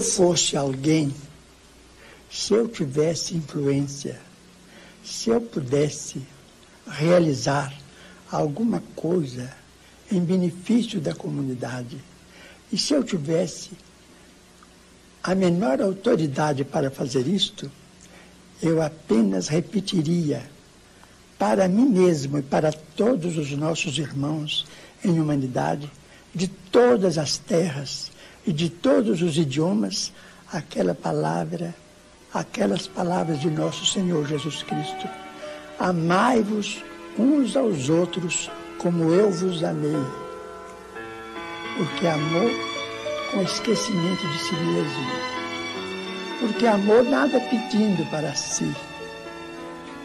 eu fosse alguém, se eu tivesse influência, se eu pudesse realizar alguma coisa em benefício da comunidade, e se eu tivesse a menor autoridade para fazer isto, eu apenas repetiria para mim mesmo e para todos os nossos irmãos em humanidade, de todas as terras e de todos os idiomas, aquela palavra, aquelas palavras de nosso Senhor Jesus Cristo. Amai-vos uns aos outros como eu vos amei. Porque amor com esquecimento de si mesmo. Porque amor nada pedindo para si.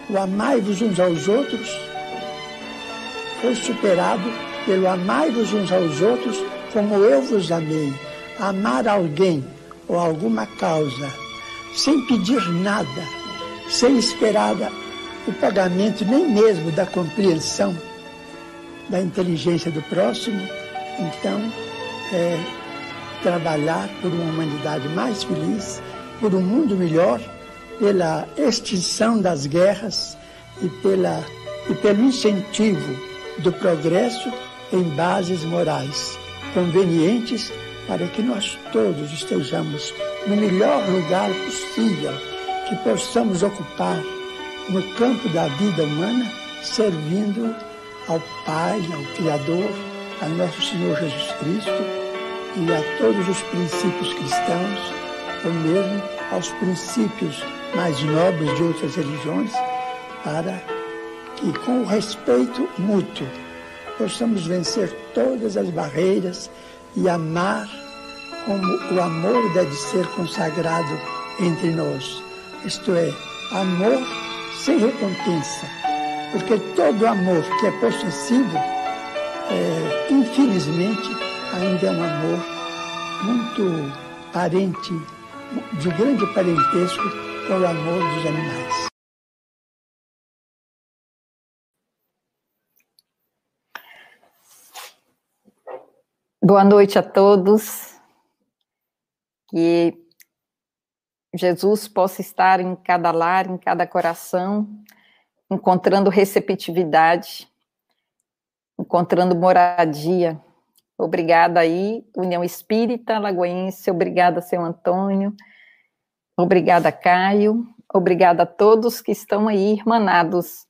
O amai-vos uns aos outros foi superado pelo amai-vos uns aos outros como eu vos amei. Amar alguém ou alguma causa sem pedir nada, sem esperar o pagamento nem mesmo da compreensão da inteligência do próximo, então é, trabalhar por uma humanidade mais feliz, por um mundo melhor, pela extinção das guerras e, pela, e pelo incentivo do progresso em bases morais convenientes para que nós todos estejamos no melhor lugar possível que possamos ocupar no campo da vida humana, servindo ao Pai, ao Criador, a nosso Senhor Jesus Cristo e a todos os princípios cristãos, ou mesmo aos princípios mais nobres de outras religiões, para que, com o respeito mútuo, possamos vencer todas as barreiras e amar como o amor deve ser consagrado entre nós. Isto é, amor sem recompensa porque todo amor que é possessivo, é, infelizmente, ainda é um amor muito parente, de grande parentesco com o amor dos animais. Boa noite a todos. Que Jesus possa estar em cada lar, em cada coração, encontrando receptividade, encontrando moradia. Obrigada aí, União Espírita Lagoense, obrigada, seu Antônio, obrigada, Caio, obrigada a todos que estão aí irmanados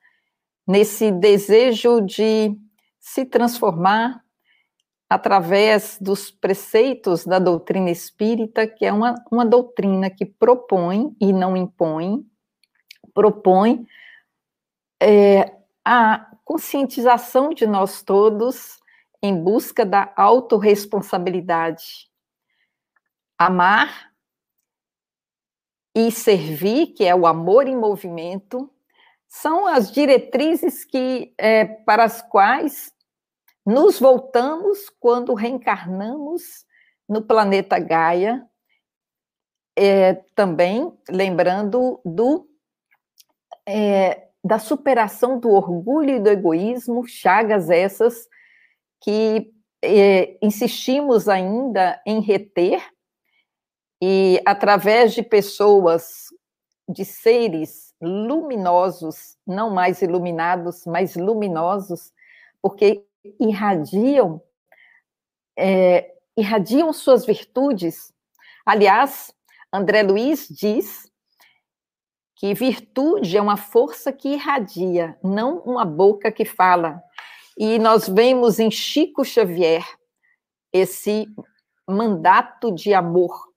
nesse desejo de se transformar através dos preceitos da doutrina espírita, que é uma, uma doutrina que propõe e não impõe, propõe é, a conscientização de nós todos em busca da autorresponsabilidade. Amar e servir, que é o amor em movimento, são as diretrizes que, é, para as quais nos voltamos quando reencarnamos no planeta Gaia, é, também lembrando do é, da superação do orgulho e do egoísmo, chagas essas que eh, insistimos ainda em reter, e através de pessoas, de seres luminosos, não mais iluminados, mas luminosos, porque irradiam, é, irradiam suas virtudes. Aliás, André Luiz diz que virtude é uma força que irradia, não uma boca que fala. E nós vemos em Chico Xavier esse mandato de amor.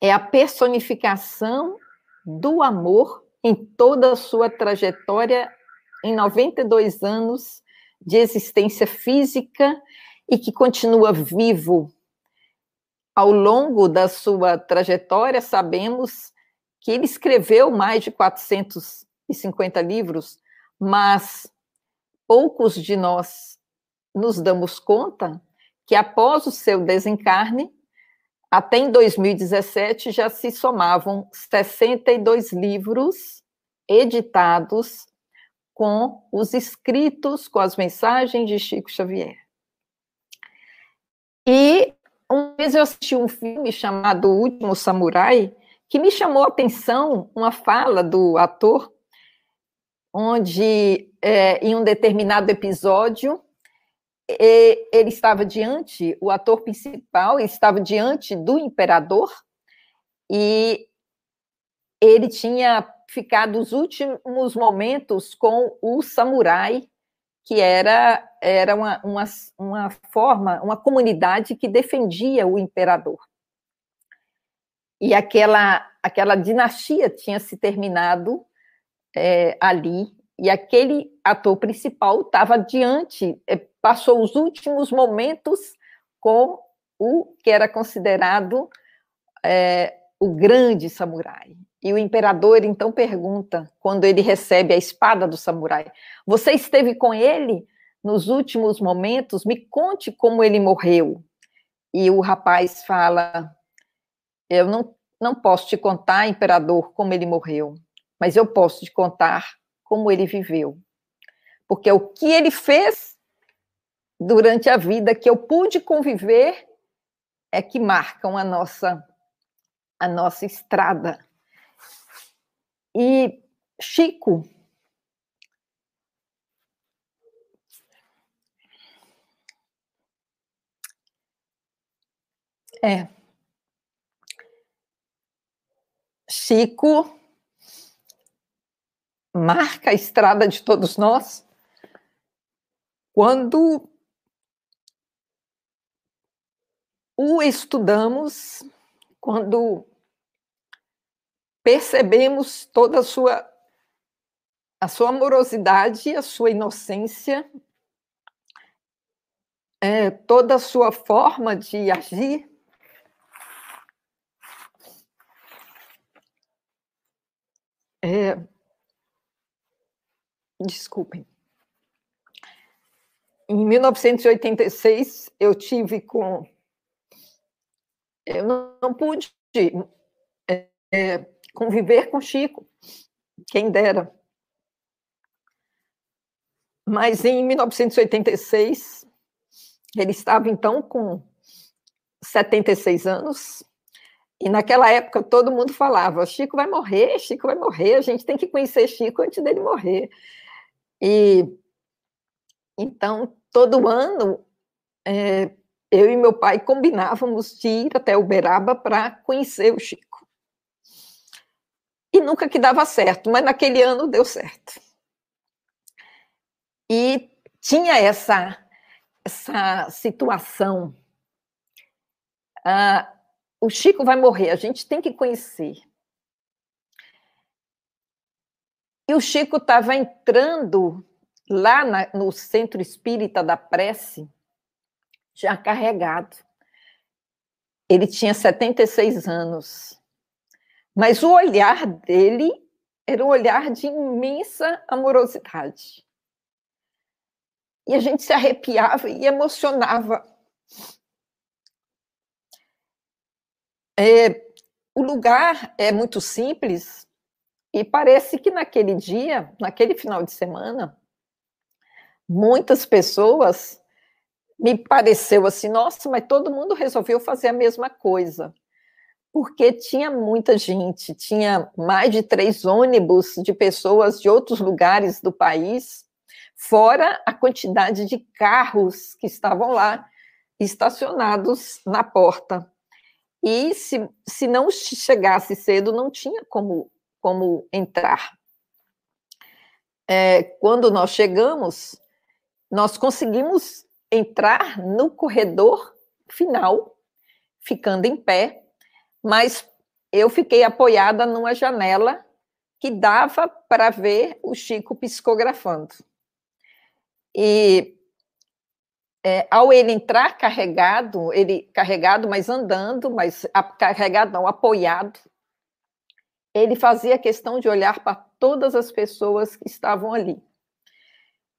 É a personificação do amor em toda a sua trajetória, em 92 anos de existência física e que continua vivo. Ao longo da sua trajetória, sabemos que ele escreveu mais de 450 livros, mas poucos de nós nos damos conta que após o seu desencarne, até em 2017 já se somavam 62 livros editados com os escritos, com as mensagens de Chico Xavier. E um vez eu assisti um filme chamado O Último Samurai, que me chamou a atenção uma fala do ator, onde é, em um determinado episódio ele estava diante, o ator principal estava diante do imperador e ele tinha ficado os últimos momentos com o samurai, que era, era uma, uma, uma forma, uma comunidade que defendia o imperador. E aquela, aquela dinastia tinha se terminado é, ali, e aquele ator principal estava diante, é, passou os últimos momentos com o que era considerado é, o grande samurai. E o imperador então pergunta, quando ele recebe a espada do samurai: Você esteve com ele nos últimos momentos? Me conte como ele morreu. E o rapaz fala: Eu não, não posso te contar, imperador, como ele morreu, mas eu posso te contar como ele viveu. Porque o que ele fez durante a vida que eu pude conviver é que marcam a nossa a nossa estrada. E Chico? É. Chico? Marca a estrada de todos nós. Quando o estudamos, quando percebemos toda a sua a sua amorosidade, a sua inocência, é, toda a sua forma de agir. É, desculpem. Em 1986, eu tive com. Eu não, não pude é, conviver com Chico, quem dera. Mas em 1986, ele estava então com 76 anos, e naquela época todo mundo falava: Chico vai morrer, Chico vai morrer, a gente tem que conhecer Chico antes dele morrer. E então, todo ano, é, eu e meu pai combinávamos de ir até Uberaba para conhecer o Chico. E nunca que dava certo, mas naquele ano deu certo. E tinha essa, essa situação. Ah, o Chico vai morrer, a gente tem que conhecer. E o Chico estava entrando lá na, no Centro Espírita da Prece, já carregado. Ele tinha 76 anos. Mas o olhar dele era um olhar de imensa amorosidade. E a gente se arrepiava e emocionava. É, o lugar é muito simples e parece que naquele dia, naquele final de semana, muitas pessoas me pareceu assim, nossa, mas todo mundo resolveu fazer a mesma coisa. Porque tinha muita gente, tinha mais de três ônibus de pessoas de outros lugares do país, fora a quantidade de carros que estavam lá estacionados na porta. E se, se não chegasse cedo, não tinha como, como entrar. É, quando nós chegamos, nós conseguimos entrar no corredor final, ficando em pé, mas eu fiquei apoiada numa janela que dava para ver o Chico psicografando. E é, ao ele entrar carregado, ele carregado, mas andando, mas carregado não, apoiado, ele fazia questão de olhar para todas as pessoas que estavam ali.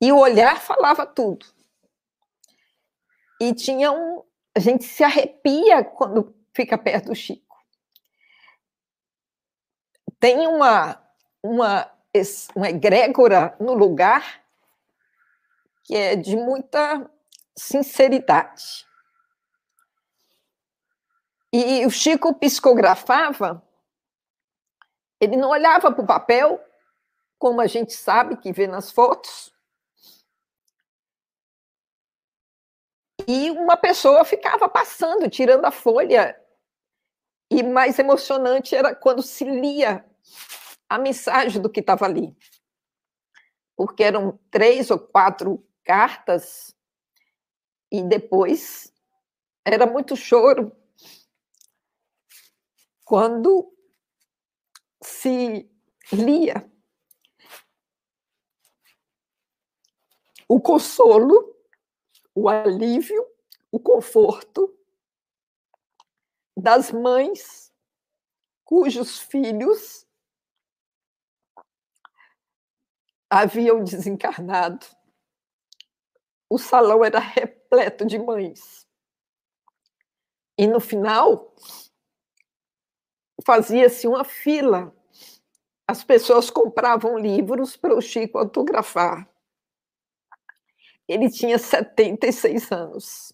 E o olhar falava tudo. E tinha um. A gente se arrepia quando fica perto do Chico. Tem uma, uma, uma egrégora no lugar que é de muita sinceridade. E o Chico psicografava, ele não olhava para o papel, como a gente sabe que vê nas fotos. E uma pessoa ficava passando, tirando a folha. E mais emocionante era quando se lia a mensagem do que estava ali. Porque eram três ou quatro cartas, e depois era muito choro quando se lia o consolo, o alívio, o conforto das mães cujos filhos haviam desencarnado. O salão era repleto de mães. E no final, fazia-se uma fila. As pessoas compravam livros para o Chico autografar. Ele tinha 76 anos.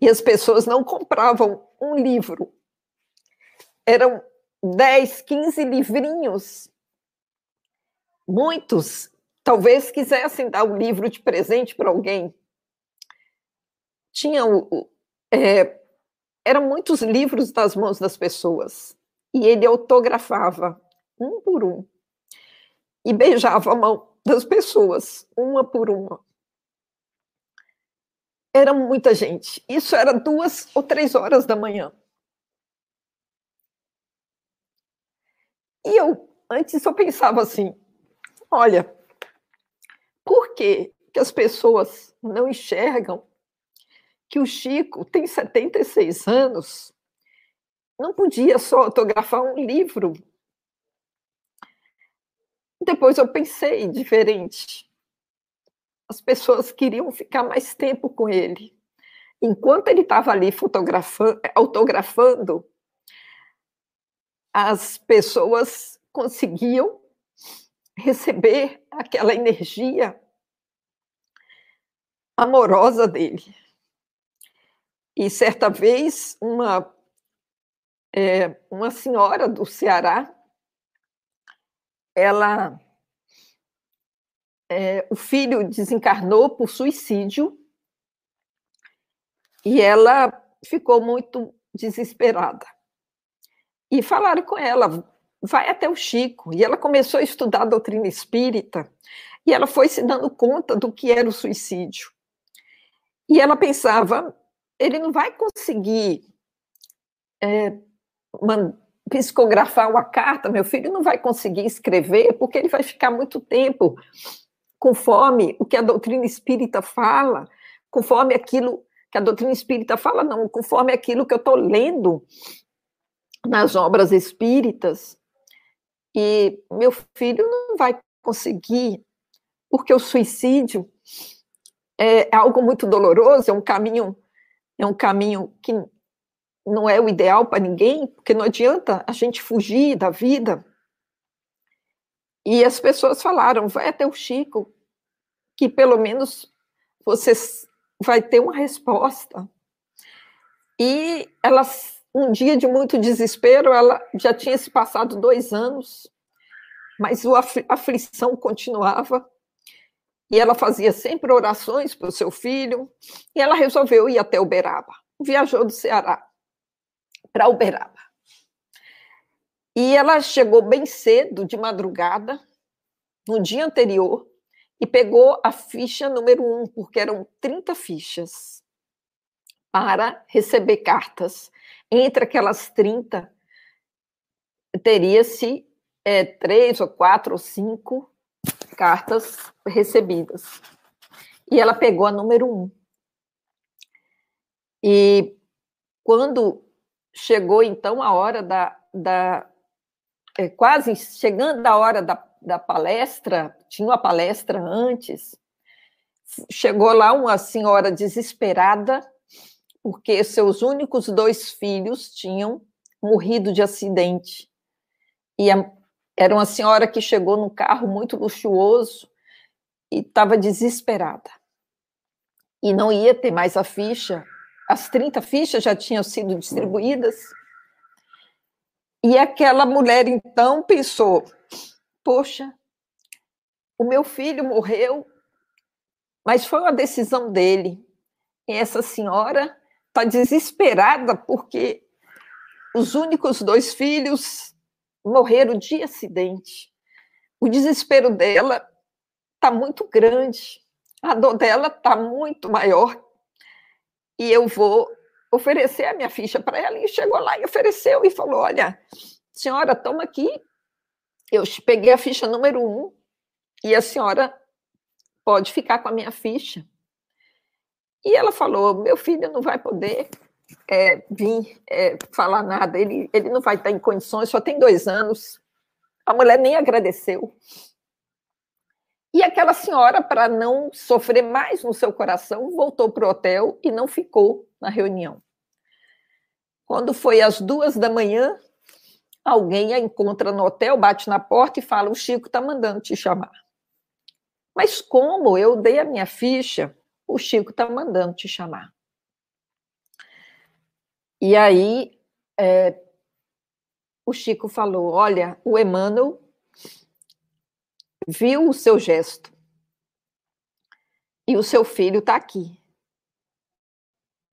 E as pessoas não compravam um livro. Eram 10, 15 livrinhos. Muitos talvez quisessem dar o livro de presente para alguém. Tinham é, eram muitos livros das mãos das pessoas. E ele autografava um por um. E beijava a mão das pessoas, uma por uma. Era muita gente. Isso era duas ou três horas da manhã. E eu, antes, eu pensava assim: olha, por que, que as pessoas não enxergam que o Chico tem 76 anos, não podia só autografar um livro. Depois eu pensei diferente. As pessoas queriam ficar mais tempo com ele. Enquanto ele estava ali fotografando, autografando, as pessoas conseguiam receber aquela energia amorosa dele. E certa vez, uma, é, uma senhora do Ceará, ela. É, o filho desencarnou por suicídio e ela ficou muito desesperada. E falaram com ela, vai até o Chico. E ela começou a estudar a doutrina espírita e ela foi se dando conta do que era o suicídio. E ela pensava, ele não vai conseguir é, psicografar uma carta, meu filho não vai conseguir escrever, porque ele vai ficar muito tempo conforme o que a doutrina espírita fala, conforme aquilo que a doutrina espírita fala, não, conforme aquilo que eu estou lendo nas obras espíritas. E meu filho não vai conseguir, porque o suicídio é algo muito doloroso, é um caminho é um caminho que não é o ideal para ninguém, porque não adianta a gente fugir da vida. E as pessoas falaram: vai até o Chico, que pelo menos você vai ter uma resposta. E ela, um dia de muito desespero, ela já tinha se passado dois anos, mas a aflição continuava. E ela fazia sempre orações para o seu filho, e ela resolveu ir até Uberaba. Viajou do Ceará para Uberaba. E ela chegou bem cedo, de madrugada, no dia anterior, e pegou a ficha número um, porque eram 30 fichas para receber cartas. Entre aquelas 30, teria-se é, três ou quatro ou cinco cartas recebidas. E ela pegou a número um. E quando chegou, então, a hora da. da é, quase chegando a hora da, da palestra, tinha uma palestra antes, chegou lá uma senhora desesperada, porque seus únicos dois filhos tinham morrido de acidente. E a, era uma senhora que chegou num carro muito luxuoso e estava desesperada. E não ia ter mais a ficha as 30 fichas já tinham sido distribuídas. E aquela mulher, então, pensou: poxa, o meu filho morreu, mas foi uma decisão dele. E essa senhora está desesperada porque os únicos dois filhos morreram de acidente. O desespero dela está muito grande, a dor dela está muito maior. E eu vou oferecer a minha ficha para ela. E chegou lá e ofereceu e falou: Olha, senhora, toma aqui. Eu peguei a ficha número um e a senhora pode ficar com a minha ficha. E ela falou: Meu filho não vai poder é, vir é, falar nada, ele, ele não vai estar em condições, só tem dois anos. A mulher nem agradeceu. E aquela senhora, para não sofrer mais no seu coração, voltou para o hotel e não ficou na reunião. Quando foi às duas da manhã, alguém a encontra no hotel, bate na porta e fala: O Chico está mandando te chamar. Mas como eu dei a minha ficha, o Chico está mandando te chamar. E aí, é, o Chico falou: Olha, o Emmanuel viu o seu gesto e o seu filho está aqui.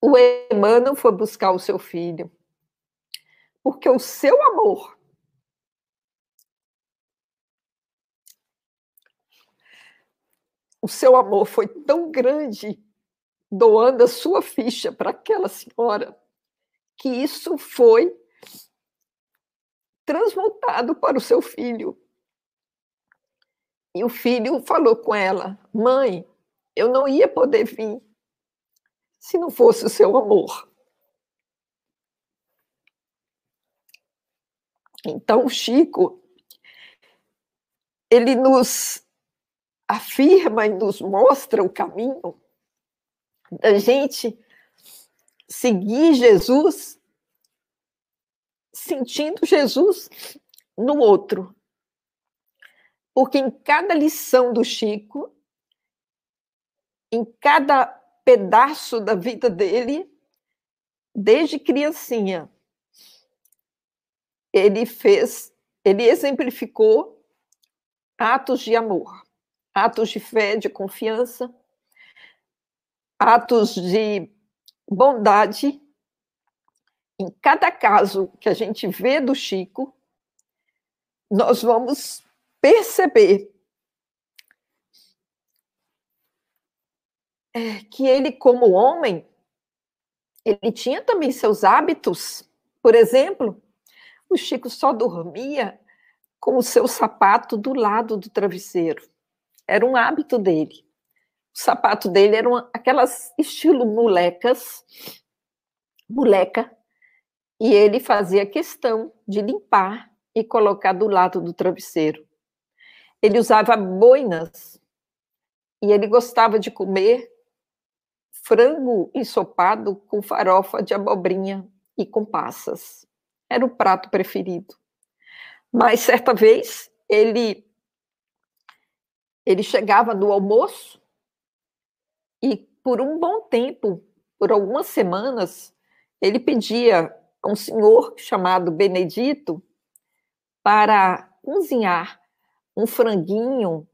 O Emmanuel foi buscar o seu filho porque o seu amor o seu amor foi tão grande doando a sua ficha para aquela senhora que isso foi transmutado para o seu filho. E o filho falou com ela: Mãe, eu não ia poder vir se não fosse o seu amor. Então, Chico, ele nos afirma e nos mostra o caminho da gente seguir Jesus sentindo Jesus no outro. Porque em cada lição do Chico, em cada pedaço da vida dele, desde criancinha, ele fez, ele exemplificou atos de amor, atos de fé, de confiança, atos de bondade. Em cada caso que a gente vê do Chico, nós vamos perceber é, que ele, como homem, ele tinha também seus hábitos. Por exemplo, o Chico só dormia com o seu sapato do lado do travesseiro. Era um hábito dele. O sapato dele era aquelas estilo molecas, moleca, e ele fazia questão de limpar e colocar do lado do travesseiro. Ele usava boinas e ele gostava de comer frango ensopado com farofa de abobrinha e com passas. Era o prato preferido. Mas certa vez ele ele chegava do almoço e por um bom tempo, por algumas semanas, ele pedia a um senhor chamado Benedito para cozinhar um franguinho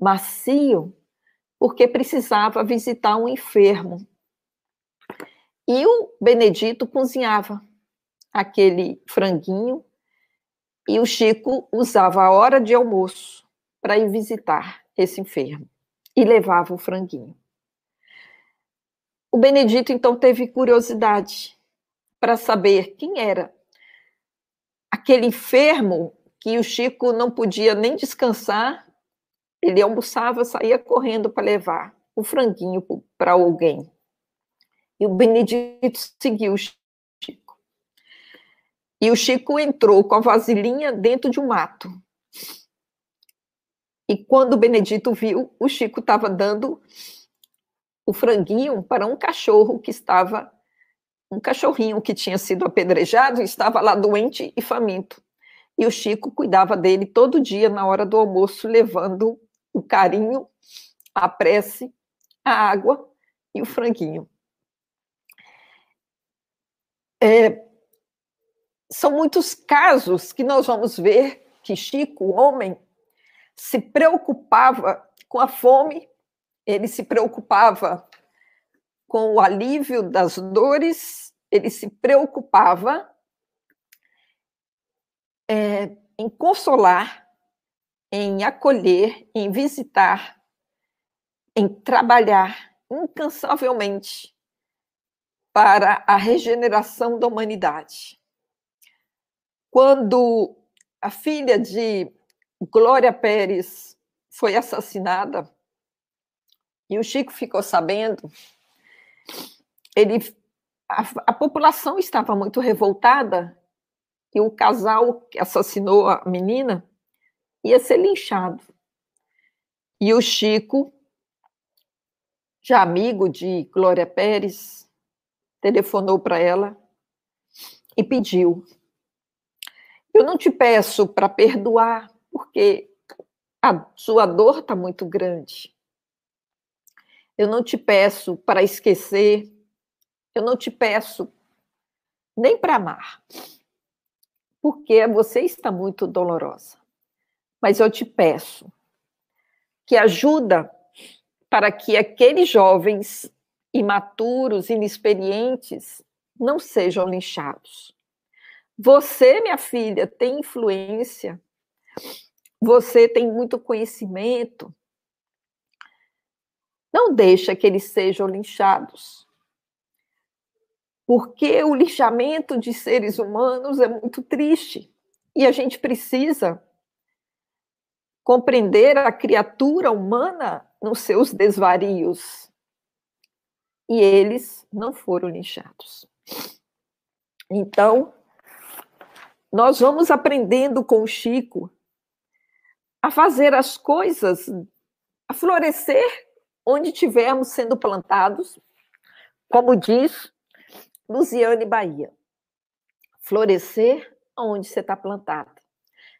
macio, porque precisava visitar um enfermo. E o Benedito cozinhava aquele franguinho e o Chico usava a hora de almoço para ir visitar esse enfermo e levava o franguinho. O Benedito então teve curiosidade para saber quem era aquele enfermo que o Chico não podia nem descansar, ele almoçava, saía correndo para levar o franguinho para alguém. E o Benedito seguiu o Chico. E o Chico entrou com a vasilhinha dentro de um mato. E quando o Benedito viu, o Chico estava dando o franguinho para um cachorro que estava, um cachorrinho que tinha sido apedrejado estava lá doente e faminto. E o Chico cuidava dele todo dia na hora do almoço, levando o carinho, a prece, a água e o franguinho. é, são muitos casos que nós vamos ver que Chico, homem, se preocupava com a fome, ele se preocupava com o alívio das dores, ele se preocupava é, em consolar, em acolher, em visitar, em trabalhar incansavelmente para a regeneração da humanidade. Quando a filha de Glória Pérez foi assassinada e o Chico ficou sabendo, ele, a, a população estava muito revoltada e o casal que assassinou a menina ia ser linchado. E o Chico, já amigo de Glória Pérez, telefonou para ela e pediu eu não te peço para perdoar, porque a sua dor está muito grande. Eu não te peço para esquecer. Eu não te peço nem para amar, porque você está muito dolorosa. Mas eu te peço que ajuda para que aqueles jovens imaturos, inexperientes, não sejam linchados. Você, minha filha, tem influência, você tem muito conhecimento. Não deixa que eles sejam linchados. Porque o lixamento de seres humanos é muito triste. E a gente precisa compreender a criatura humana nos seus desvarios. E eles não foram linchados. Então, nós vamos aprendendo com o Chico a fazer as coisas, a florescer onde estivermos sendo plantados, como diz Luziane Bahia. Florescer onde você está plantado.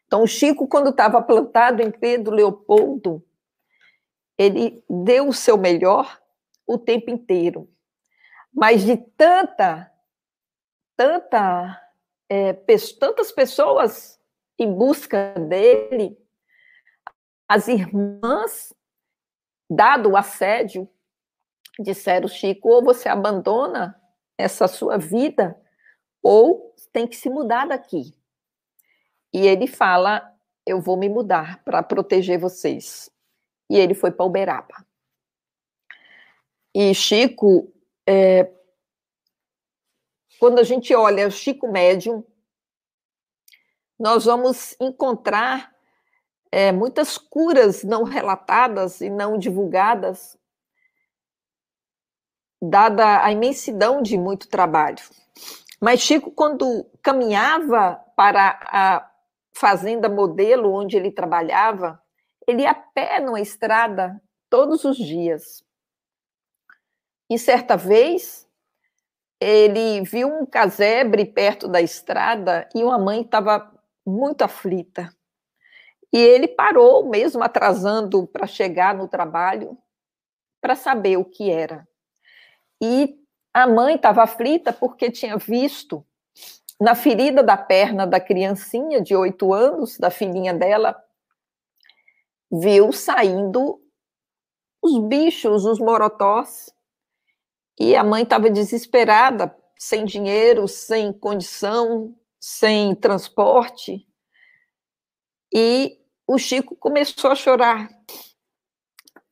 Então, o Chico, quando estava plantado em Pedro Leopoldo, ele deu o seu melhor o tempo inteiro. Mas de tanta, tanta é, tantas pessoas em busca dele, as irmãs, dado o assédio, disseram, Chico, ou você abandona essa sua vida, ou tem que se mudar daqui. E ele fala, eu vou me mudar para proteger vocês. E ele foi para Uberaba. E Chico é, quando a gente olha o Chico Médium, nós vamos encontrar é, muitas curas não relatadas e não divulgadas, dada a imensidão de muito trabalho. Mas Chico, quando caminhava para a fazenda modelo onde ele trabalhava, ele ia a pé numa estrada todos os dias. E certa vez, ele viu um casebre perto da estrada e uma mãe estava muito aflita. E ele parou, mesmo atrasando para chegar no trabalho, para saber o que era. E a mãe estava aflita porque tinha visto na ferida da perna da criancinha de oito anos, da filhinha dela, viu saindo os bichos, os morotós, e a mãe estava desesperada, sem dinheiro, sem condição, sem transporte. E o Chico começou a chorar.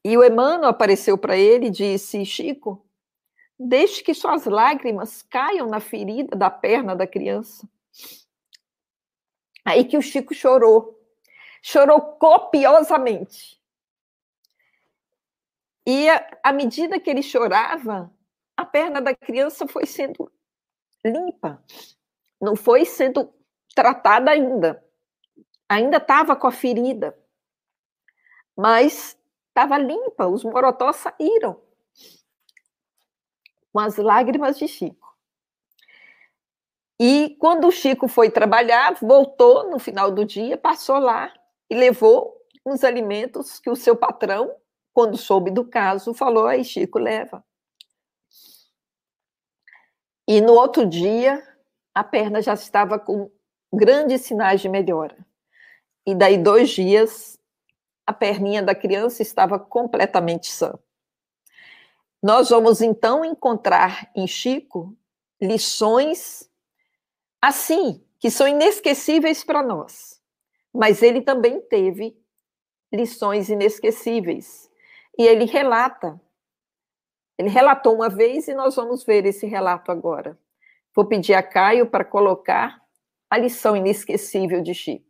E o Emmanuel apareceu para ele e disse: Chico, deixe que suas lágrimas caiam na ferida da perna da criança. Aí que o Chico chorou. Chorou copiosamente. E à medida que ele chorava, a perna da criança foi sendo limpa, não foi sendo tratada ainda. Ainda estava com a ferida, mas estava limpa, os morotós saíram com as lágrimas de Chico. E quando o Chico foi trabalhar, voltou no final do dia, passou lá e levou os alimentos que o seu patrão, quando soube do caso, falou: aí, Chico, leva. E no outro dia, a perna já estava com grandes sinais de melhora. E daí dois dias, a perninha da criança estava completamente sã. Nós vamos então encontrar em Chico lições assim, que são inesquecíveis para nós. Mas ele também teve lições inesquecíveis. E ele relata. Ele relatou uma vez e nós vamos ver esse relato agora. Vou pedir a Caio para colocar a lição inesquecível de Chico.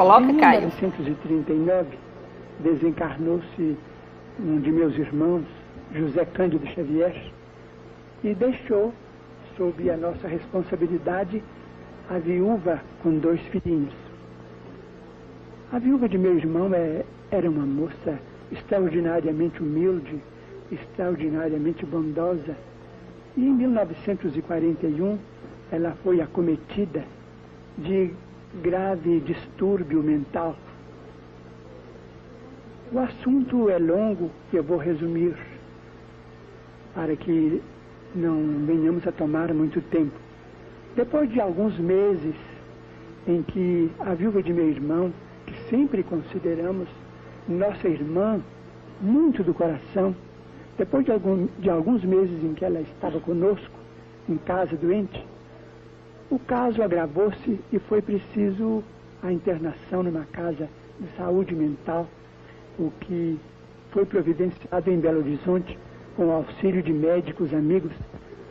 Coloca, Caio. Em 1939, desencarnou-se um de meus irmãos, José Cândido Xavier, e deixou, sob a nossa responsabilidade, a viúva com dois filhinhos. A viúva de meu irmão é, era uma moça extraordinariamente humilde, extraordinariamente bondosa. E em 1941 ela foi acometida de grave distúrbio mental. O assunto é longo e eu vou resumir para que não venhamos a tomar muito tempo. Depois de alguns meses em que a viúva de meu irmão, que sempre consideramos nossa irmã, muito do coração, depois de, algum, de alguns meses em que ela estava conosco, em casa doente, o caso agravou-se e foi preciso a internação numa casa de saúde mental, o que foi providenciado em Belo Horizonte com o auxílio de médicos amigos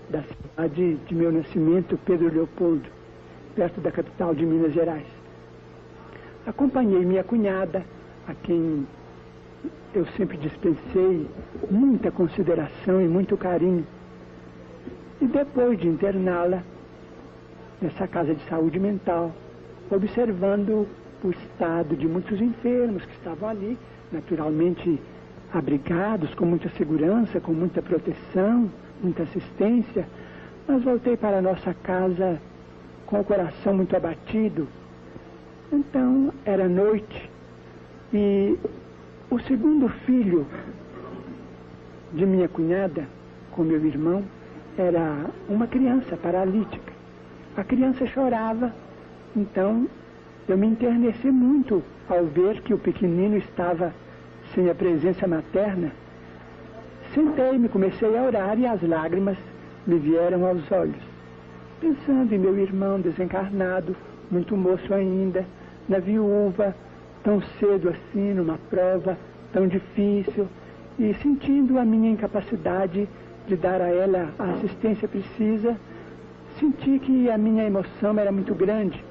da cidade de meu nascimento, Pedro Leopoldo, perto da capital de Minas Gerais. Acompanhei minha cunhada, a quem eu sempre dispensei muita consideração e muito carinho. E depois de interná-la nessa casa de saúde mental, observando o estado de muitos enfermos que estavam ali, naturalmente abrigados, com muita segurança, com muita proteção, muita assistência, mas voltei para a nossa casa com o coração muito abatido. Então, era noite e o segundo filho de minha cunhada, com meu irmão, era uma criança paralítica. A criança chorava, então eu me interneci muito ao ver que o pequenino estava sem a presença materna. Sentei-me, comecei a orar e as lágrimas me vieram aos olhos. Pensando em meu irmão desencarnado, muito moço ainda, na viúva, tão cedo assim, numa prova tão difícil, e sentindo a minha incapacidade de dar a ela a assistência precisa, senti que a minha emoção era muito grande.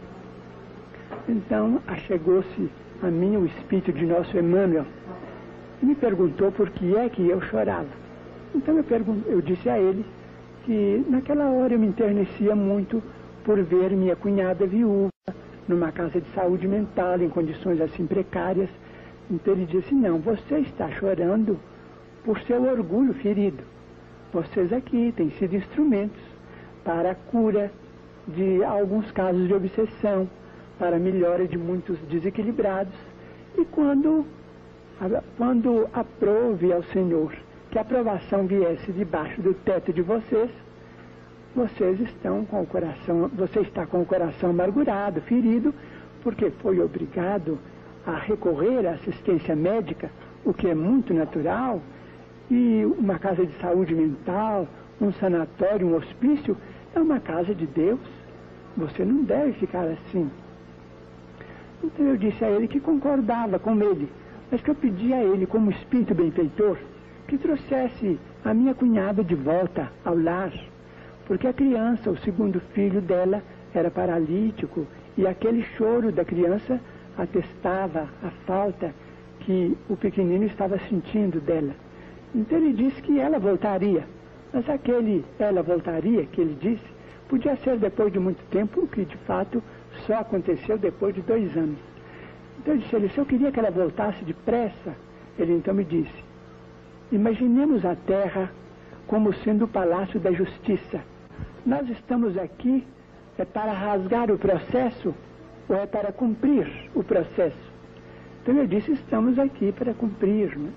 Então, achegou-se a mim o espírito de nosso Emmanuel e me perguntou por que é que eu chorava. Então, eu, eu disse a ele que naquela hora eu me enternecia muito por ver minha cunhada viúva numa casa de saúde mental, em condições assim precárias. Então ele disse: Não, você está chorando por seu orgulho ferido. Vocês aqui têm sido instrumentos para a cura de alguns casos de obsessão, para a melhora de muitos desequilibrados. E quando, quando aprove ao Senhor que a aprovação viesse debaixo do teto de vocês, vocês estão com o coração, você está com o coração amargurado, ferido, porque foi obrigado a recorrer à assistência médica, o que é muito natural, e uma casa de saúde mental, um sanatório, um hospício, é uma casa de Deus. Você não deve ficar assim. Então eu disse a ele que concordava com ele, mas que eu pedia a ele, como espírito benfeitor, que trouxesse a minha cunhada de volta ao lar porque a criança, o segundo filho dela, era paralítico e aquele choro da criança atestava a falta que o pequenino estava sentindo dela. Então ele disse que ela voltaria. Mas aquele ela voltaria que ele disse podia ser depois de muito tempo, o que de fato só aconteceu depois de dois anos. Então eu disse a ele, se eu queria que ela voltasse depressa, ele então me disse, imaginemos a terra como sendo o palácio da justiça nós estamos aqui é para rasgar o processo ou é para cumprir o processo? Então eu disse, estamos aqui para cumprir. Né?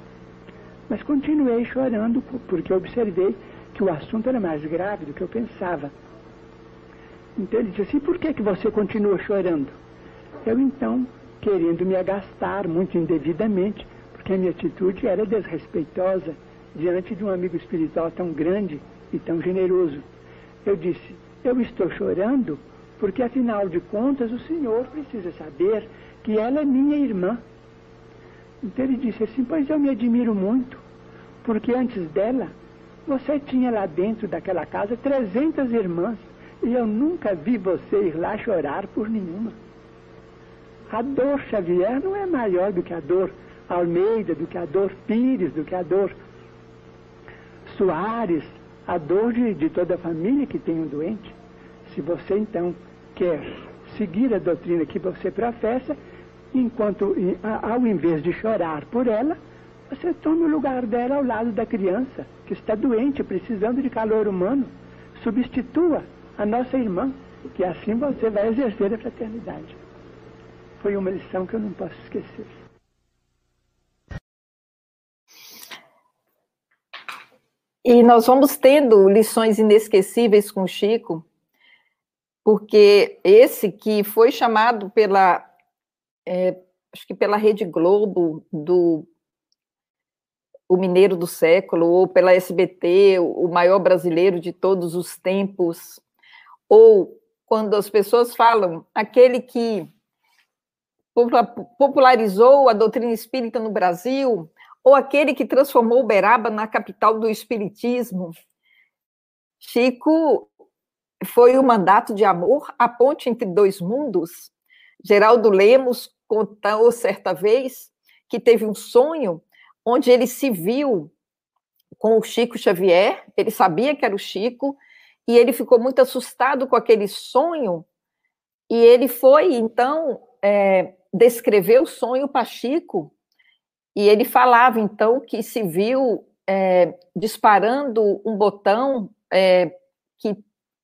Mas continuei chorando porque observei que o assunto era mais grave do que eu pensava. Então ele disse assim, por que, que você continua chorando? Eu então, querendo me agastar muito indevidamente, porque a minha atitude era desrespeitosa diante de um amigo espiritual tão grande e tão generoso. Eu disse, eu estou chorando porque afinal de contas o senhor precisa saber que ela é minha irmã. Então ele disse assim, pois eu me admiro muito, porque antes dela você tinha lá dentro daquela casa 300 irmãs e eu nunca vi você ir lá chorar por nenhuma. A dor Xavier não é maior do que a dor Almeida, do que a dor Pires, do que a dor Soares, a dor de, de toda a família que tem um doente. Se você então quer seguir a doutrina que você professa, enquanto ao invés de chorar por ela, você tome o lugar dela ao lado da criança que está doente, precisando de calor humano. Substitua a nossa irmã, que assim você vai exercer a fraternidade. Foi uma lição que eu não posso esquecer. E nós vamos tendo lições inesquecíveis com Chico, porque esse que foi chamado pela, é, acho que pela Rede Globo, do o Mineiro do Século, ou pela SBT, o maior brasileiro de todos os tempos, ou quando as pessoas falam, aquele que popularizou a doutrina espírita no Brasil, ou aquele que transformou Uberaba na capital do espiritismo. Chico foi o mandato de amor, a ponte entre dois mundos. Geraldo Lemos contou certa vez que teve um sonho onde ele se viu com o Chico Xavier, ele sabia que era o Chico, e ele ficou muito assustado com aquele sonho, e ele foi, então, é, descrever o sonho para Chico, e ele falava, então, que se viu é, disparando um botão é, que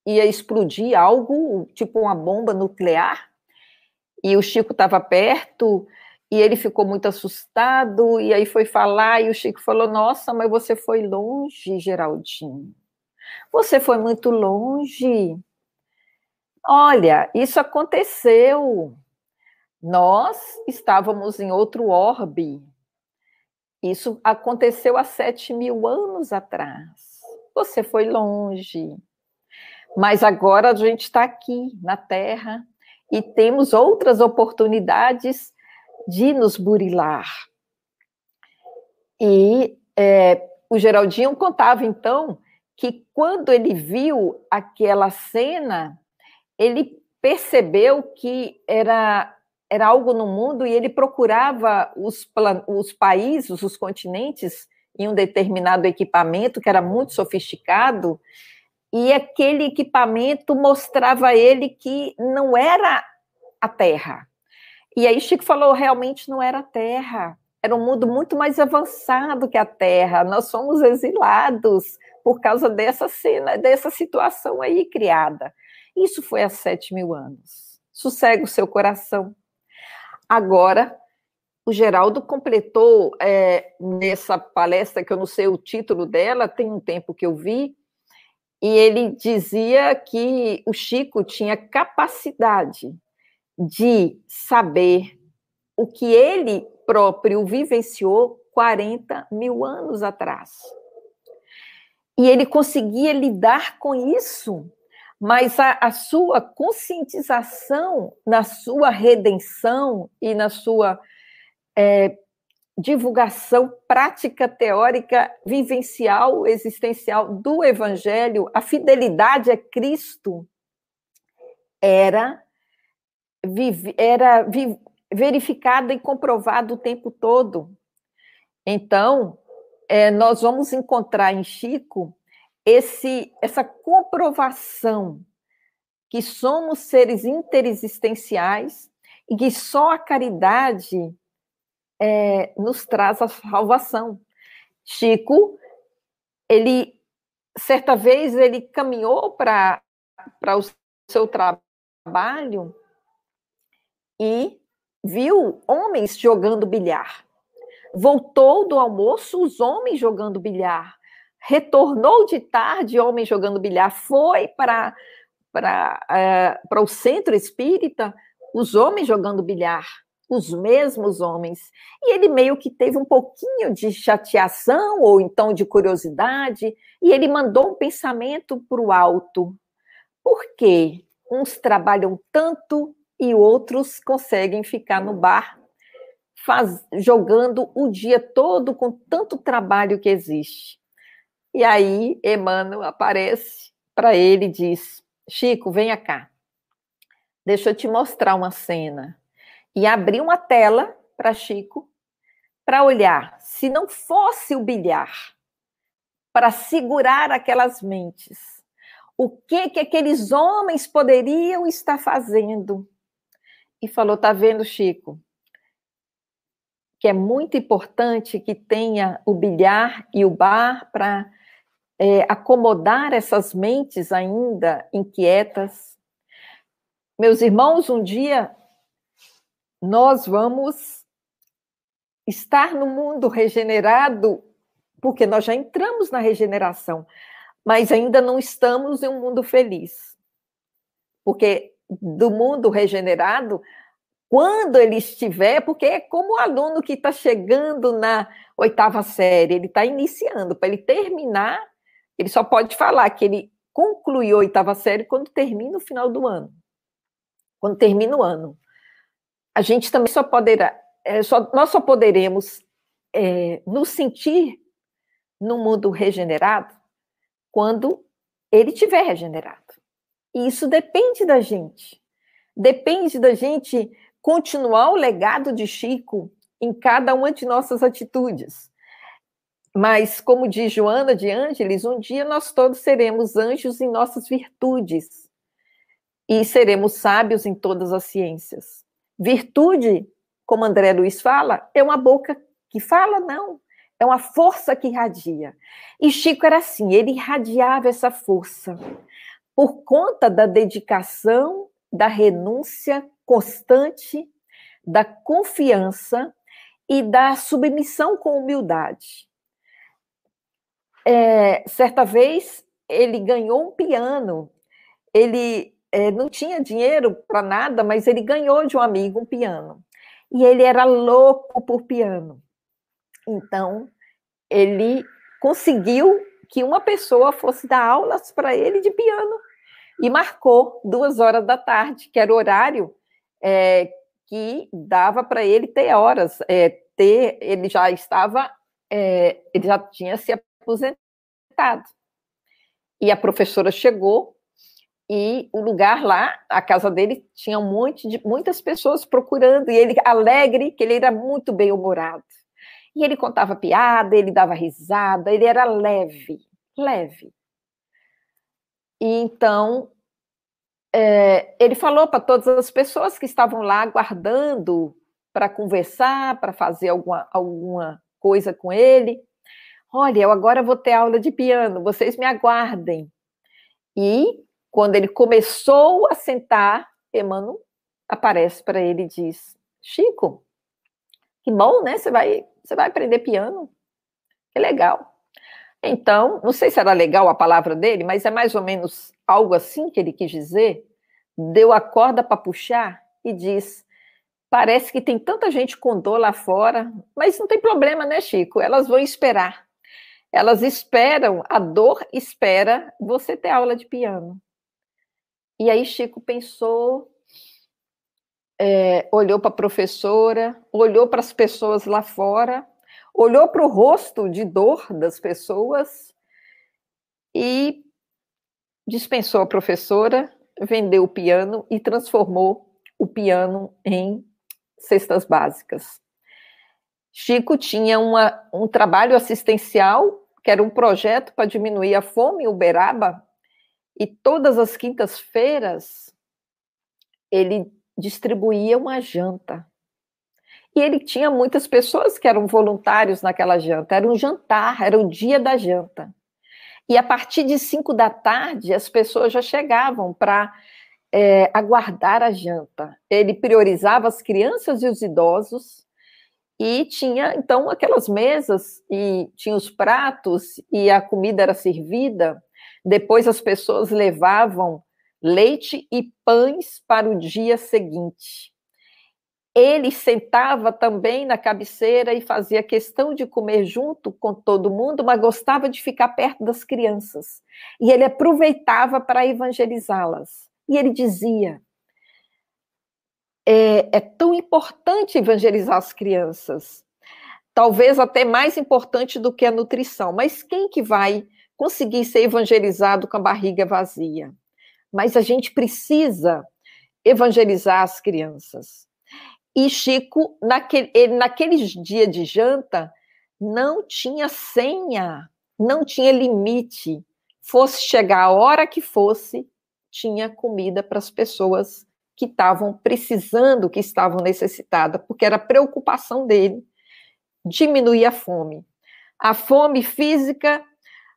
ia explodir algo, tipo uma bomba nuclear, e o Chico estava perto, e ele ficou muito assustado, e aí foi falar, e o Chico falou: Nossa, mas você foi longe, Geraldinho. Você foi muito longe. Olha, isso aconteceu. Nós estávamos em outro orbe. Isso aconteceu há sete mil anos atrás. Você foi longe. Mas agora a gente está aqui na Terra e temos outras oportunidades de nos burilar. E é, o Geraldinho contava, então, que quando ele viu aquela cena, ele percebeu que era, era algo no mundo e ele procurava os, os países, os continentes, em um determinado equipamento que era muito sofisticado, e aquele equipamento mostrava a ele que não era a Terra, e aí Chico falou, realmente não era a Terra, era um mundo muito mais avançado que a Terra. Nós somos exilados por causa dessa cena, dessa situação aí criada. Isso foi há sete mil anos. Sossega o seu coração. Agora, o Geraldo completou é, nessa palestra, que eu não sei o título dela, tem um tempo que eu vi, e ele dizia que o Chico tinha capacidade de saber o que ele próprio vivenciou 40 mil anos atrás. E ele conseguia lidar com isso, mas a, a sua conscientização na sua redenção e na sua é, divulgação prática, teórica, vivencial, existencial do Evangelho, a fidelidade a Cristo, era era verificada e comprovada o tempo todo. Então, é, nós vamos encontrar em Chico esse, essa comprovação que somos seres interexistenciais e que só a caridade é, nos traz a salvação. Chico, ele certa vez ele caminhou para o seu trabalho e viu homens jogando bilhar. Voltou do almoço, os homens jogando bilhar. Retornou de tarde, homens jogando bilhar. Foi para para é, para o centro espírita, os homens jogando bilhar, os mesmos homens. E ele meio que teve um pouquinho de chateação ou então de curiosidade, e ele mandou um pensamento para o alto. Por quê? Uns trabalham tanto e outros conseguem ficar no bar faz, jogando o dia todo com tanto trabalho que existe. E aí Emmanuel aparece para ele e diz: Chico, venha cá. Deixa eu te mostrar uma cena. E abri uma tela para Chico para olhar. Se não fosse o bilhar, para segurar aquelas mentes, o que que aqueles homens poderiam estar fazendo? E falou: tá vendo, Chico? Que é muito importante que tenha o bilhar e o bar para é, acomodar essas mentes ainda inquietas. Meus irmãos, um dia nós vamos estar no mundo regenerado, porque nós já entramos na regeneração, mas ainda não estamos em um mundo feliz. Porque do mundo regenerado, quando ele estiver, porque é como o aluno que está chegando na oitava série, ele está iniciando, para ele terminar ele só pode falar que ele concluiu a oitava série quando termina o final do ano. Quando termina o ano. A gente também só poderá, é, só, nós só poderemos é, nos sentir no mundo regenerado quando ele tiver regenerado. E isso depende da gente. Depende da gente continuar o legado de Chico em cada uma de nossas atitudes. Mas, como diz Joana de Ângeles, um dia nós todos seremos anjos em nossas virtudes e seremos sábios em todas as ciências. Virtude, como André Luiz fala, é uma boca que fala, não. É uma força que irradia. E Chico era assim, ele irradiava essa força por conta da dedicação, da renúncia constante, da confiança e da submissão com humildade é, certa vez ele ganhou um piano. Ele é, não tinha dinheiro para nada, mas ele ganhou de um amigo um piano. E ele era louco por piano. Então, ele conseguiu que uma pessoa fosse dar aulas para ele de piano e marcou duas horas da tarde, que era o horário é, que dava para ele ter horas. É, ter, ele já estava, é, ele já tinha se aposentado. E a professora chegou e o lugar lá, a casa dele, tinha um monte de muitas pessoas procurando, e ele alegre, que ele era muito bem humorado. E ele contava piada, ele dava risada, ele era leve, leve. E então é, ele falou para todas as pessoas que estavam lá aguardando para conversar, para fazer alguma, alguma coisa com ele. Olha, eu agora vou ter aula de piano, vocês me aguardem. E quando ele começou a sentar, Emmanuel aparece para ele e diz: Chico, que bom, né? Você vai, você vai aprender piano. Que legal. Então, não sei se era legal a palavra dele, mas é mais ou menos algo assim que ele quis dizer. Deu a corda para puxar e diz: Parece que tem tanta gente com dor lá fora, mas não tem problema, né, Chico? Elas vão esperar. Elas esperam, a dor espera você ter aula de piano. E aí Chico pensou, é, olhou para a professora, olhou para as pessoas lá fora, olhou para o rosto de dor das pessoas e dispensou a professora, vendeu o piano e transformou o piano em cestas básicas. Chico tinha uma, um trabalho assistencial, que era um projeto para diminuir a fome em Uberaba, e todas as quintas-feiras ele distribuía uma janta. E ele tinha muitas pessoas que eram voluntários naquela janta. Era um jantar, era o dia da janta. E a partir de cinco da tarde, as pessoas já chegavam para é, aguardar a janta. Ele priorizava as crianças e os idosos E tinha, então, aquelas mesas, e tinha os pratos, e a comida era servida. Depois as pessoas levavam leite e pães para o dia seguinte. Ele sentava também na cabeceira e fazia questão de comer junto com todo mundo, mas gostava de ficar perto das crianças. E ele aproveitava para evangelizá-las. E ele dizia: é, é tão importante evangelizar as crianças, talvez até mais importante do que a nutrição. Mas quem que vai conseguir ser evangelizado com a barriga vazia? Mas a gente precisa evangelizar as crianças. E Chico, naquele, ele, naqueles dias de janta, não tinha senha, não tinha limite. Fosse chegar a hora que fosse, tinha comida para as pessoas que estavam precisando, que estavam necessitadas, porque era preocupação dele diminuir a fome. A fome física,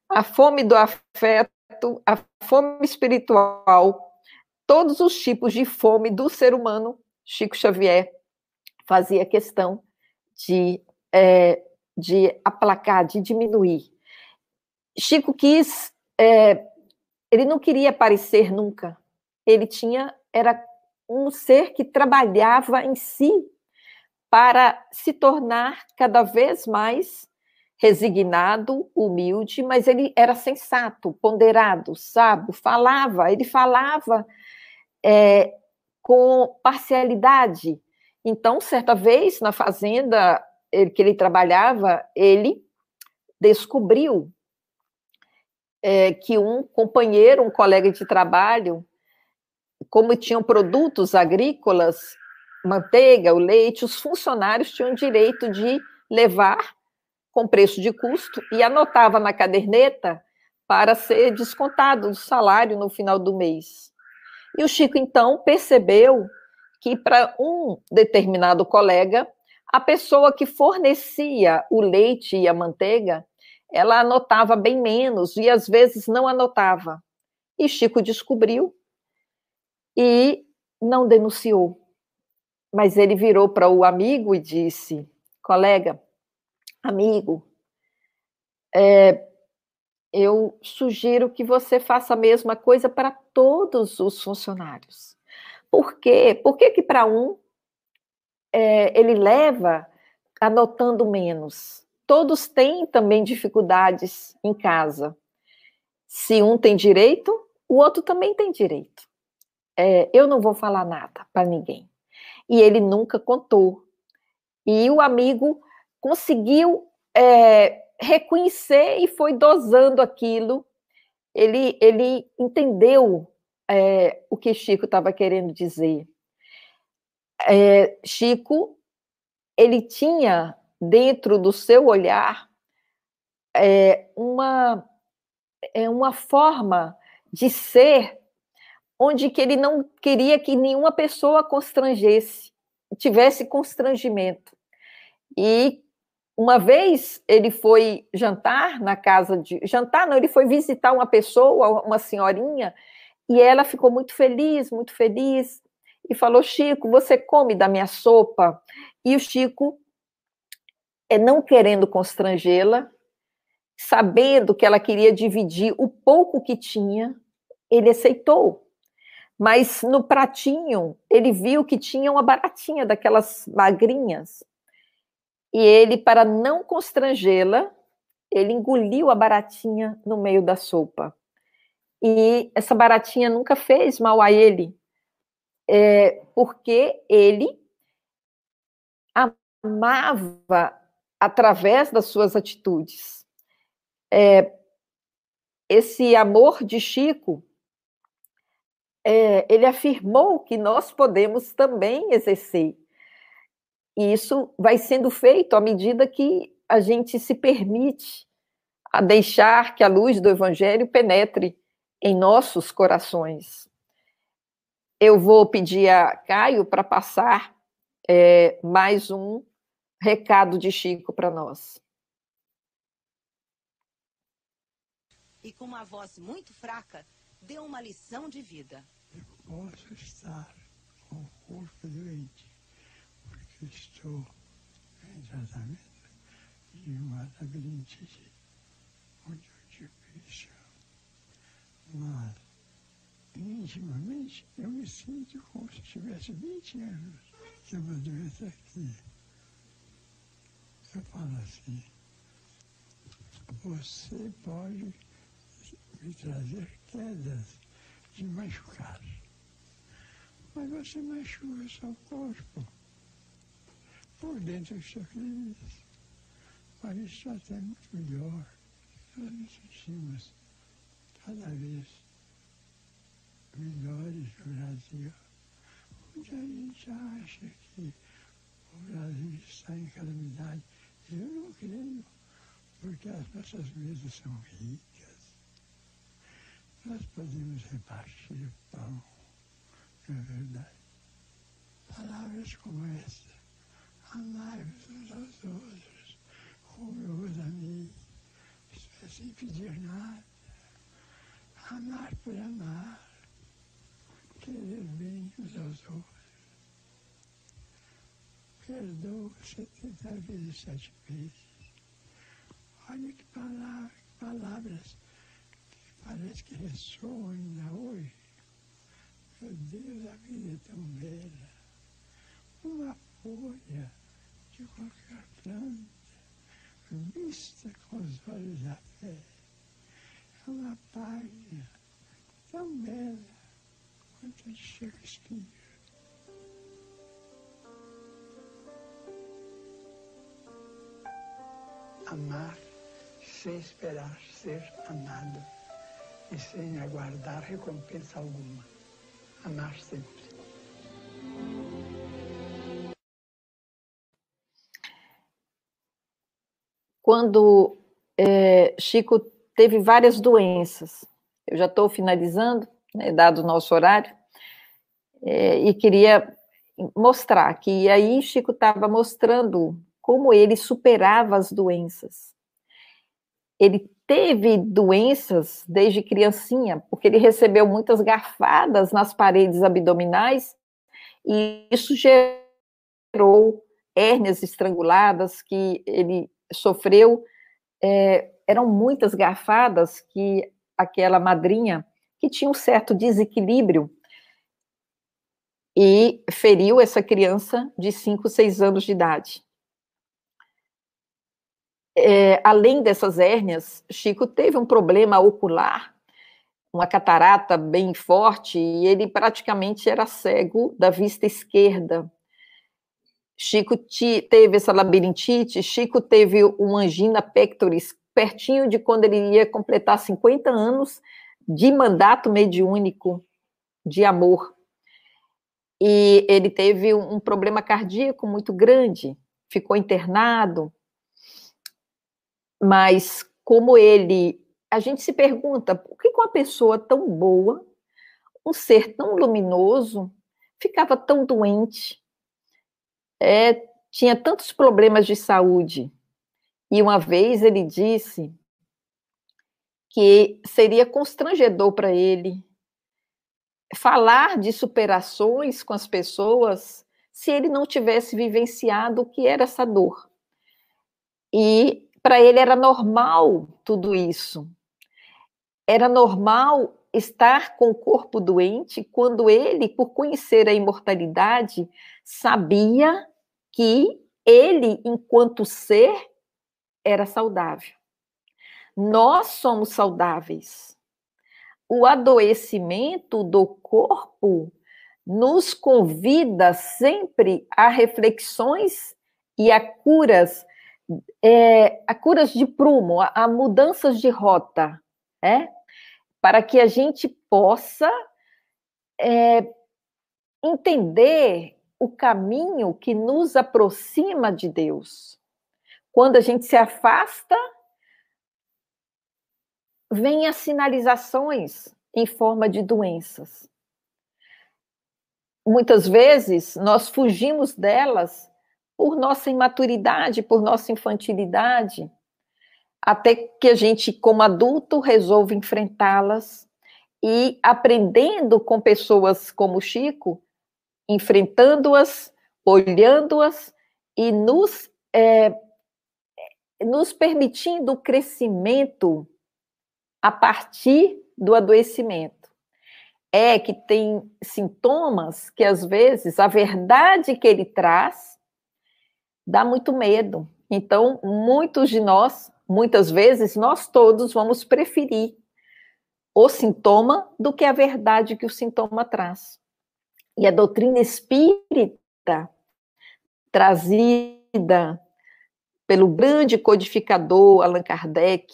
a fome do afeto, a fome espiritual, todos os tipos de fome do ser humano, Chico Xavier fazia questão de, é, de aplacar, de diminuir. Chico quis, é, ele não queria aparecer nunca. Ele tinha, era um ser que trabalhava em si para se tornar cada vez mais resignado, humilde, mas ele era sensato, ponderado, sábio, falava, ele falava é, com parcialidade, então, certa vez, na fazenda que ele trabalhava, ele descobriu é, que um companheiro, um colega de trabalho, como tinham produtos agrícolas, manteiga, o leite, os funcionários tinham direito de levar com preço de custo e anotava na caderneta para ser descontado do salário no final do mês. E o Chico, então, percebeu que para um determinado colega, a pessoa que fornecia o leite e a manteiga, ela anotava bem menos e às vezes não anotava. E Chico descobriu e não denunciou. Mas ele virou para o amigo e disse: colega, amigo, é, eu sugiro que você faça a mesma coisa para todos os funcionários. Por quê? Por que, que para um é, ele leva anotando menos? Todos têm também dificuldades em casa. Se um tem direito, o outro também tem direito. É, eu não vou falar nada para ninguém. E ele nunca contou. E o amigo conseguiu é, reconhecer e foi dosando aquilo. Ele, ele entendeu é, o que Chico estava querendo dizer. É, Chico, ele tinha dentro do seu olhar é, uma, é, uma forma de ser onde que ele não queria que nenhuma pessoa constrangesse, tivesse constrangimento. E uma vez ele foi jantar na casa de. Jantar, não, ele foi visitar uma pessoa, uma senhorinha, e ela ficou muito feliz, muito feliz, e falou: Chico, você come da minha sopa? E o Chico, é, não querendo constrangê-la, sabendo que ela queria dividir o pouco que tinha, ele aceitou. Mas no pratinho, ele viu que tinha uma baratinha daquelas magrinhas. E ele, para não constrangê-la, ele engoliu a baratinha no meio da sopa. E essa baratinha nunca fez mal a ele, é, porque ele amava através das suas atitudes. É, esse amor de Chico, é, ele afirmou que nós podemos também exercer. E isso vai sendo feito à medida que a gente se permite a deixar que a luz do Evangelho penetre em nossos corações. Eu vou pedir a Caio para passar é, mais um recado de Chico para nós. E com uma voz muito fraca, deu uma lição de vida. Eu posso estar com o corpo doente, estou em tratamento de uma labirintite muito difícil. Mas, intimamente, eu me sinto como se tivesse 20 anos que uma doença que eu falo assim, você pode me trazer quedas de machucar. Mas você machuca seu corpo. Por dentro está feliz. Mas isso até é muito melhor. Nós nos sentimos cada vez melhores no Brasil. Onde a gente acha que o Brasil está em calamidade. Eu não creio, porque as nossas mesas são ricas. Nós podemos repartir o pão, não é verdade? Palavras como essa, amai-vos uns aos outros, como eu vos amei, isso é sem pedir nada. Amar por amar, querer bem uns aos outros perdoa 70 vezes sete vezes. Olha que, palavra, que palavras que parece que ressoam ainda hoje. Meu Deus, a vida é tão bela. Uma folha de qualquer planta, vista com os olhos da fé. É uma página tão bela quanto a de Shakespeare. amar sem esperar ser amado e sem aguardar recompensa alguma. Amar sempre. Quando é, Chico teve várias doenças, eu já estou finalizando, né, dado o nosso horário, é, e queria mostrar que aí Chico estava mostrando como ele superava as doenças. Ele teve doenças desde criancinha, porque ele recebeu muitas garfadas nas paredes abdominais e isso gerou hérnias estranguladas que ele sofreu. É, eram muitas garfadas que aquela madrinha, que tinha um certo desequilíbrio, e feriu essa criança de 5, 6 anos de idade é, além dessas hérnias, Chico teve um problema ocular, uma catarata bem forte, e ele praticamente era cego da vista esquerda. Chico teve essa labirintite, Chico teve uma angina pectoris, pertinho de quando ele ia completar 50 anos de mandato mediúnico de amor. E ele teve um problema cardíaco muito grande, ficou internado, mas como ele, a gente se pergunta, por que uma pessoa tão boa, um ser tão luminoso, ficava tão doente? É, tinha tantos problemas de saúde. E uma vez ele disse que seria constrangedor para ele falar de superações com as pessoas se ele não tivesse vivenciado o que era essa dor. E para ele era normal tudo isso. Era normal estar com o corpo doente quando ele, por conhecer a imortalidade, sabia que ele, enquanto ser, era saudável. Nós somos saudáveis. O adoecimento do corpo nos convida sempre a reflexões e a curas é, a curas de prumo, a, a mudanças de rota, é? para que a gente possa é, entender o caminho que nos aproxima de Deus. Quando a gente se afasta, vem as sinalizações em forma de doenças. Muitas vezes nós fugimos delas por nossa imaturidade, por nossa infantilidade, até que a gente, como adulto, resolve enfrentá-las e aprendendo com pessoas como Chico, enfrentando-as, olhando-as e nos é, nos permitindo o crescimento a partir do adoecimento. É que tem sintomas que, às vezes, a verdade que ele traz dá muito medo. Então, muitos de nós, muitas vezes, nós todos vamos preferir o sintoma do que a verdade que o sintoma traz. E a doutrina espírita, trazida pelo grande codificador Allan Kardec,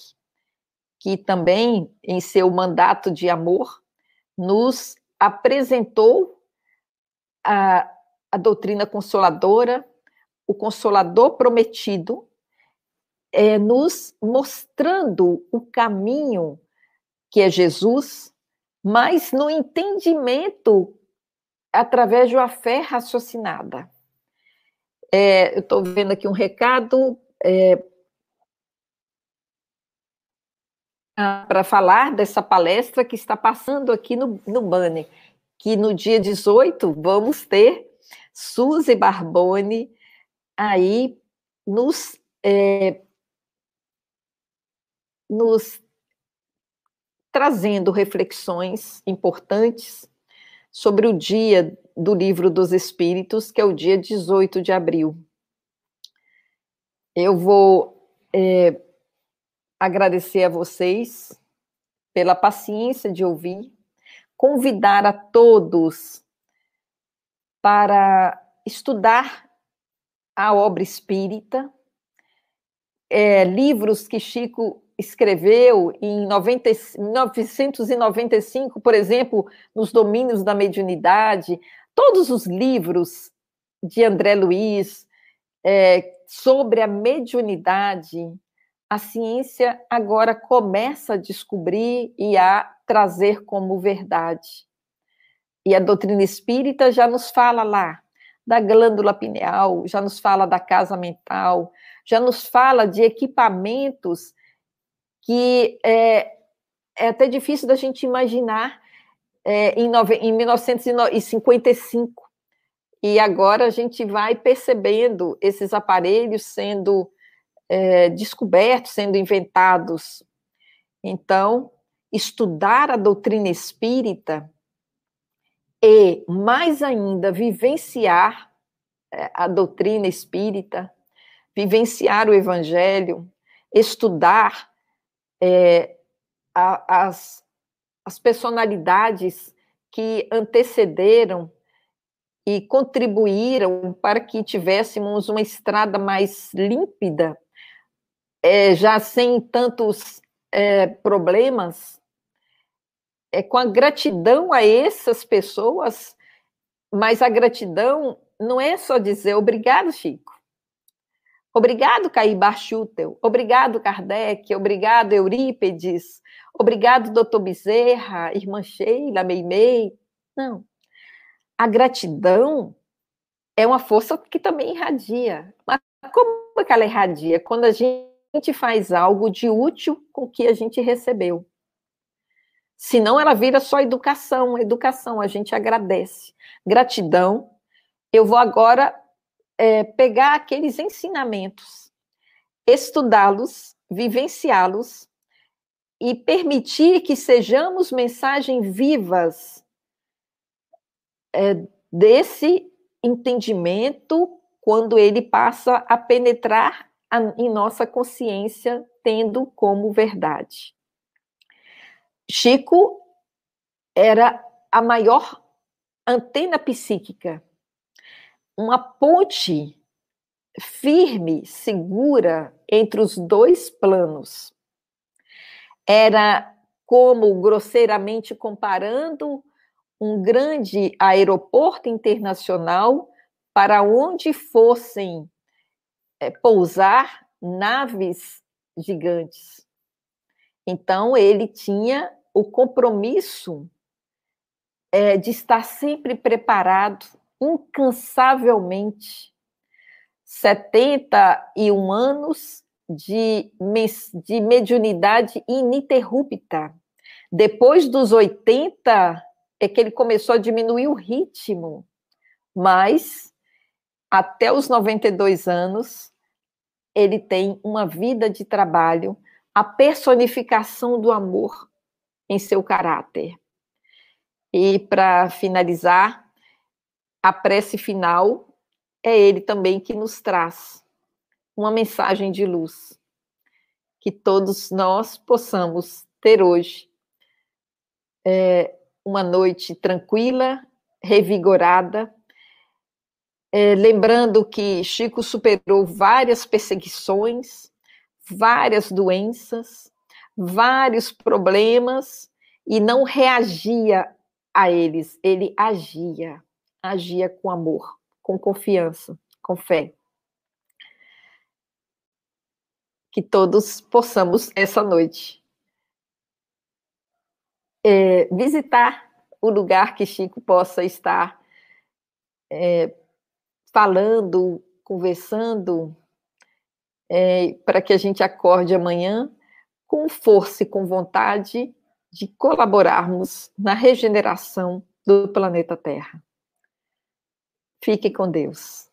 que também, em seu mandato de amor, nos apresentou a, a doutrina consoladora, o consolador prometido, é, nos mostrando o caminho que é Jesus, mas no entendimento através de uma fé raciocinada. É, eu estou vendo aqui um recado é, para falar dessa palestra que está passando aqui no, no que no dia 18 vamos ter Suzy Barbone aí nos, é, nos trazendo reflexões importantes sobre o dia do Livro dos Espíritos, que é o dia 18 de abril. Eu vou é, agradecer a vocês pela paciência de ouvir, convidar a todos para estudar a obra espírita, é, livros que Chico escreveu em 90, 1995, por exemplo, nos domínios da mediunidade, todos os livros de André Luiz é, sobre a mediunidade, a ciência agora começa a descobrir e a trazer como verdade. E a doutrina espírita já nos fala lá da glândula pineal, já nos fala da casa mental, já nos fala de equipamentos que é, é até difícil da gente imaginar é, em, nove, em 1955. E agora a gente vai percebendo esses aparelhos sendo é, descobertos, sendo inventados. Então, estudar a doutrina espírita e, mais ainda, vivenciar é, a doutrina espírita, vivenciar o evangelho, estudar é, a, as, as personalidades que antecederam e contribuíram para que tivéssemos uma estrada mais límpida, é, já sem tantos é, problemas, é, com a gratidão a essas pessoas, mas a gratidão não é só dizer obrigado, Chico. Obrigado, Caíbar Schutel. Obrigado, Kardec. Obrigado, Eurípedes. Obrigado, doutor Bezerra, irmã Sheila, Meimei. Não. A gratidão é uma força que também irradia. Mas como é que ela irradia? Quando a gente faz algo de útil com o que a gente recebeu. Senão ela vira só educação, educação, a gente agradece. Gratidão. Eu vou agora é, pegar aqueles ensinamentos, estudá-los, vivenciá-los e permitir que sejamos mensagens vivas é, desse entendimento quando ele passa a penetrar a, em nossa consciência, tendo como verdade. Chico era a maior antena psíquica uma ponte firme, segura entre os dois planos. Era como, grosseiramente comparando, um grande aeroporto internacional para onde fossem é, pousar naves gigantes. Então, ele tinha o compromisso é, de estar sempre preparado incansavelmente 71 anos de, de mediunidade ininterrupta. Depois dos 80 é que ele começou a diminuir o ritmo, mas até os 92 anos ele tem uma vida de trabalho, a personificação do amor em seu caráter. E para finalizar, a prece final é ele também que nos traz uma mensagem de luz que todos nós possamos ter hoje. É, uma noite tranquila, revigorada, é, lembrando que Chico superou várias perseguições, várias doenças, vários problemas e não reagia a eles, ele agia, agia com amor, com confiança, com fé. Que todos possamos essa noite é, visitar o lugar que Chico possa estar é, falando, conversando, é, para que a gente acorde amanhã com força e com vontade de colaborarmos na regeneração do planeta Terra. Fique com Deus.